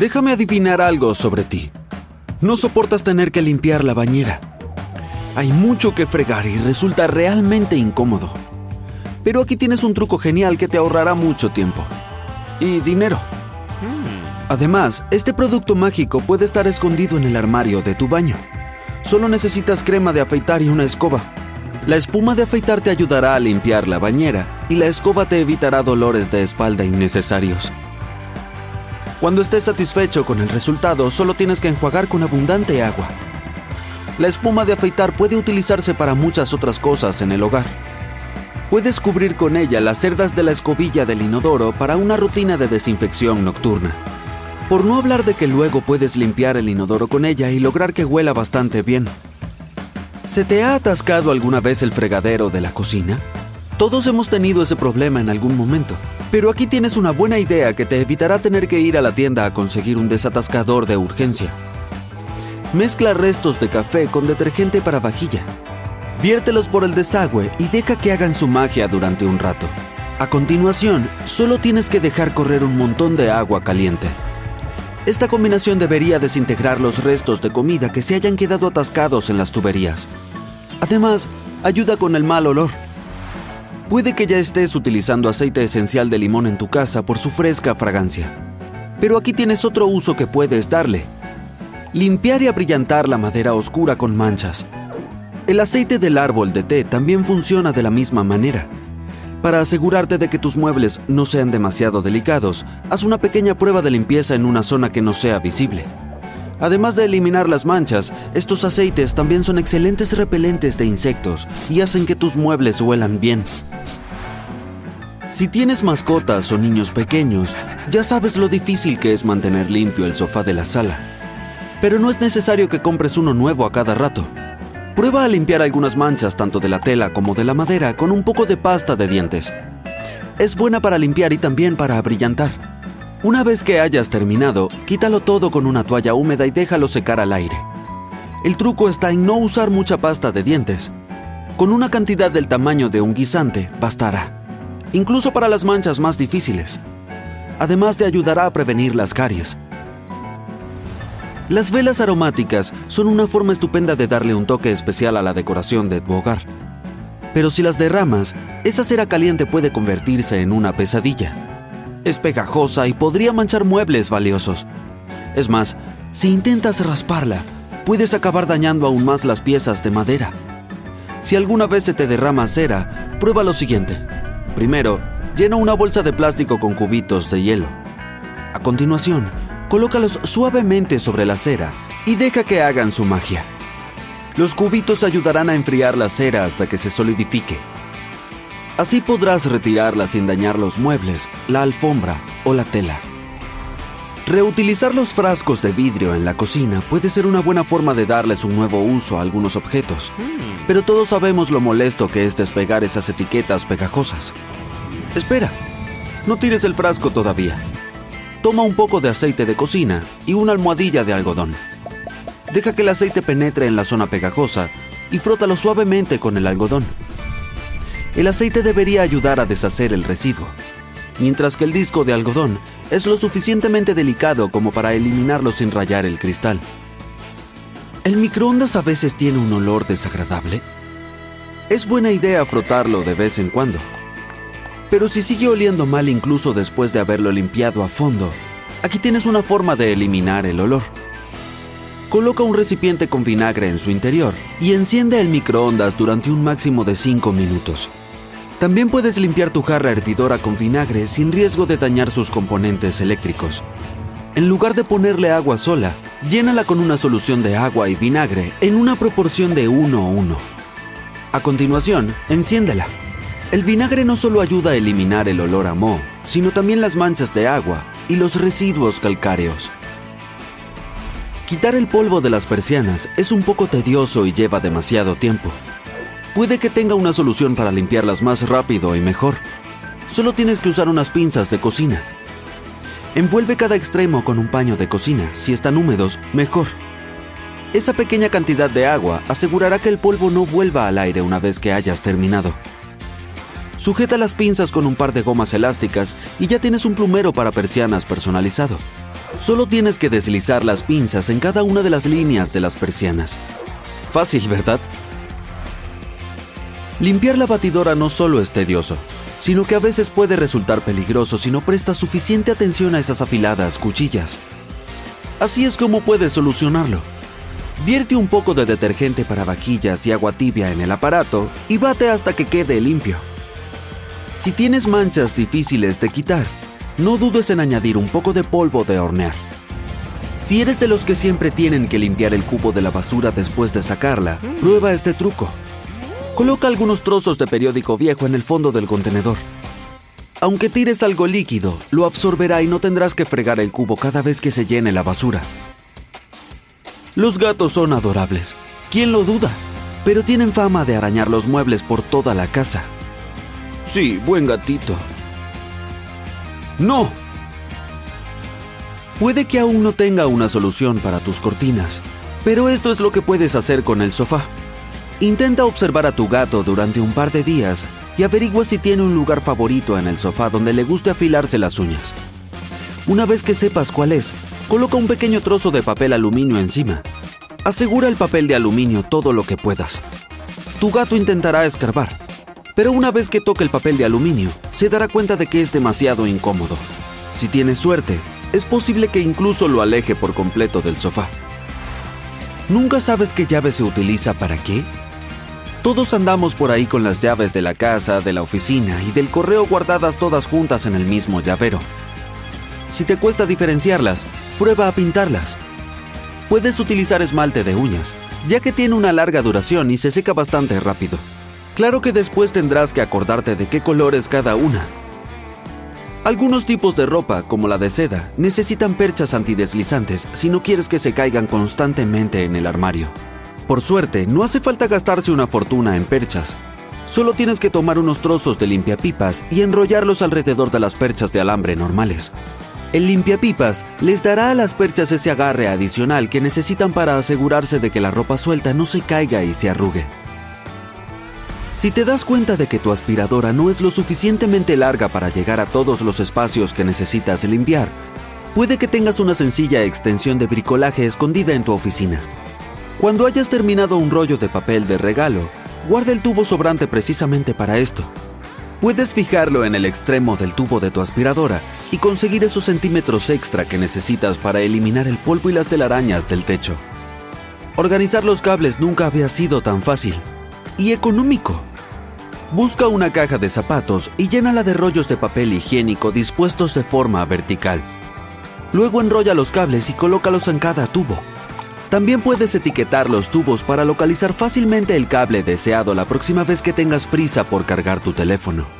Déjame adivinar algo sobre ti. No soportas tener que limpiar la bañera. Hay mucho que fregar y resulta realmente incómodo. Pero aquí tienes un truco genial que te ahorrará mucho tiempo. Y dinero. Además, este producto mágico puede estar escondido en el armario de tu baño. Solo necesitas crema de afeitar y una escoba. La espuma de afeitar te ayudará a limpiar la bañera y la escoba te evitará dolores de espalda innecesarios. Cuando estés satisfecho con el resultado, solo tienes que enjuagar con abundante agua. La espuma de afeitar puede utilizarse para muchas otras cosas en el hogar. Puedes cubrir con ella las cerdas de la escobilla del inodoro para una rutina de desinfección nocturna. Por no hablar de que luego puedes limpiar el inodoro con ella y lograr que huela bastante bien. ¿Se te ha atascado alguna vez el fregadero de la cocina? Todos hemos tenido ese problema en algún momento, pero aquí tienes una buena idea que te evitará tener que ir a la tienda a conseguir un desatascador de urgencia. Mezcla restos de café con detergente para vajilla. Viértelos por el desagüe y deja que hagan su magia durante un rato. A continuación, solo tienes que dejar correr un montón de agua caliente. Esta combinación debería desintegrar los restos de comida que se hayan quedado atascados en las tuberías. Además, ayuda con el mal olor. Puede que ya estés utilizando aceite esencial de limón en tu casa por su fresca fragancia. Pero aquí tienes otro uso que puedes darle. Limpiar y abrillantar la madera oscura con manchas. El aceite del árbol de té también funciona de la misma manera. Para asegurarte de que tus muebles no sean demasiado delicados, haz una pequeña prueba de limpieza en una zona que no sea visible. Además de eliminar las manchas, estos aceites también son excelentes repelentes de insectos y hacen que tus muebles huelan bien. Si tienes mascotas o niños pequeños, ya sabes lo difícil que es mantener limpio el sofá de la sala. Pero no es necesario que compres uno nuevo a cada rato. Prueba a limpiar algunas manchas tanto de la tela como de la madera con un poco de pasta de dientes. Es buena para limpiar y también para abrillantar. Una vez que hayas terminado, quítalo todo con una toalla húmeda y déjalo secar al aire. El truco está en no usar mucha pasta de dientes. Con una cantidad del tamaño de un guisante bastará, incluso para las manchas más difíciles. Además te ayudará a prevenir las caries. Las velas aromáticas son una forma estupenda de darle un toque especial a la decoración de tu hogar. Pero si las derramas, esa cera caliente puede convertirse en una pesadilla. Es pegajosa y podría manchar muebles valiosos. Es más, si intentas rasparla, puedes acabar dañando aún más las piezas de madera. Si alguna vez se te derrama cera, prueba lo siguiente. Primero, llena una bolsa de plástico con cubitos de hielo. A continuación, colócalos suavemente sobre la cera y deja que hagan su magia. Los cubitos ayudarán a enfriar la cera hasta que se solidifique. Así podrás retirarla sin dañar los muebles, la alfombra o la tela. Reutilizar los frascos de vidrio en la cocina puede ser una buena forma de darles un nuevo uso a algunos objetos, pero todos sabemos lo molesto que es despegar esas etiquetas pegajosas. Espera, no tires el frasco todavía. Toma un poco de aceite de cocina y una almohadilla de algodón. Deja que el aceite penetre en la zona pegajosa y frótalo suavemente con el algodón. El aceite debería ayudar a deshacer el residuo, mientras que el disco de algodón es lo suficientemente delicado como para eliminarlo sin rayar el cristal. ¿El microondas a veces tiene un olor desagradable? Es buena idea frotarlo de vez en cuando. Pero si sigue oliendo mal incluso después de haberlo limpiado a fondo, aquí tienes una forma de eliminar el olor. Coloca un recipiente con vinagre en su interior y enciende el microondas durante un máximo de 5 minutos. También puedes limpiar tu jarra hervidora con vinagre sin riesgo de dañar sus componentes eléctricos. En lugar de ponerle agua sola, llénala con una solución de agua y vinagre en una proporción de 1 a 1. A continuación, enciéndela. El vinagre no solo ayuda a eliminar el olor a moho, sino también las manchas de agua y los residuos calcáreos. Quitar el polvo de las persianas es un poco tedioso y lleva demasiado tiempo. Puede que tenga una solución para limpiarlas más rápido y mejor. Solo tienes que usar unas pinzas de cocina. Envuelve cada extremo con un paño de cocina. Si están húmedos, mejor. Esa pequeña cantidad de agua asegurará que el polvo no vuelva al aire una vez que hayas terminado. Sujeta las pinzas con un par de gomas elásticas y ya tienes un plumero para persianas personalizado. Solo tienes que deslizar las pinzas en cada una de las líneas de las persianas. Fácil, ¿verdad? Limpiar la batidora no solo es tedioso, sino que a veces puede resultar peligroso si no prestas suficiente atención a esas afiladas cuchillas. Así es como puedes solucionarlo. Vierte un poco de detergente para vajillas y agua tibia en el aparato y bate hasta que quede limpio. Si tienes manchas difíciles de quitar, no dudes en añadir un poco de polvo de hornear. Si eres de los que siempre tienen que limpiar el cubo de la basura después de sacarla, prueba este truco. Coloca algunos trozos de periódico viejo en el fondo del contenedor. Aunque tires algo líquido, lo absorberá y no tendrás que fregar el cubo cada vez que se llene la basura. Los gatos son adorables, ¿quién lo duda? Pero tienen fama de arañar los muebles por toda la casa. Sí, buen gatito. No. Puede que aún no tenga una solución para tus cortinas, pero esto es lo que puedes hacer con el sofá. Intenta observar a tu gato durante un par de días y averigua si tiene un lugar favorito en el sofá donde le guste afilarse las uñas. Una vez que sepas cuál es, coloca un pequeño trozo de papel aluminio encima. Asegura el papel de aluminio todo lo que puedas. Tu gato intentará escarbar, pero una vez que toque el papel de aluminio, se dará cuenta de que es demasiado incómodo. Si tienes suerte, es posible que incluso lo aleje por completo del sofá. ¿Nunca sabes qué llave se utiliza para qué? Todos andamos por ahí con las llaves de la casa, de la oficina y del correo guardadas todas juntas en el mismo llavero. Si te cuesta diferenciarlas, prueba a pintarlas. Puedes utilizar esmalte de uñas, ya que tiene una larga duración y se seca bastante rápido. Claro que después tendrás que acordarte de qué color es cada una. Algunos tipos de ropa, como la de seda, necesitan perchas antideslizantes si no quieres que se caigan constantemente en el armario. Por suerte, no hace falta gastarse una fortuna en perchas. Solo tienes que tomar unos trozos de limpiapipas y enrollarlos alrededor de las perchas de alambre normales. El limpiapipas les dará a las perchas ese agarre adicional que necesitan para asegurarse de que la ropa suelta no se caiga y se arrugue. Si te das cuenta de que tu aspiradora no es lo suficientemente larga para llegar a todos los espacios que necesitas limpiar, puede que tengas una sencilla extensión de bricolaje escondida en tu oficina. Cuando hayas terminado un rollo de papel de regalo, guarda el tubo sobrante precisamente para esto. Puedes fijarlo en el extremo del tubo de tu aspiradora y conseguir esos centímetros extra que necesitas para eliminar el polvo y las telarañas del techo. Organizar los cables nunca había sido tan fácil y económico. Busca una caja de zapatos y llénala de rollos de papel higiénico dispuestos de forma vertical. Luego enrolla los cables y colócalos en cada tubo. También puedes etiquetar los tubos para localizar fácilmente el cable deseado la próxima vez que tengas prisa por cargar tu teléfono.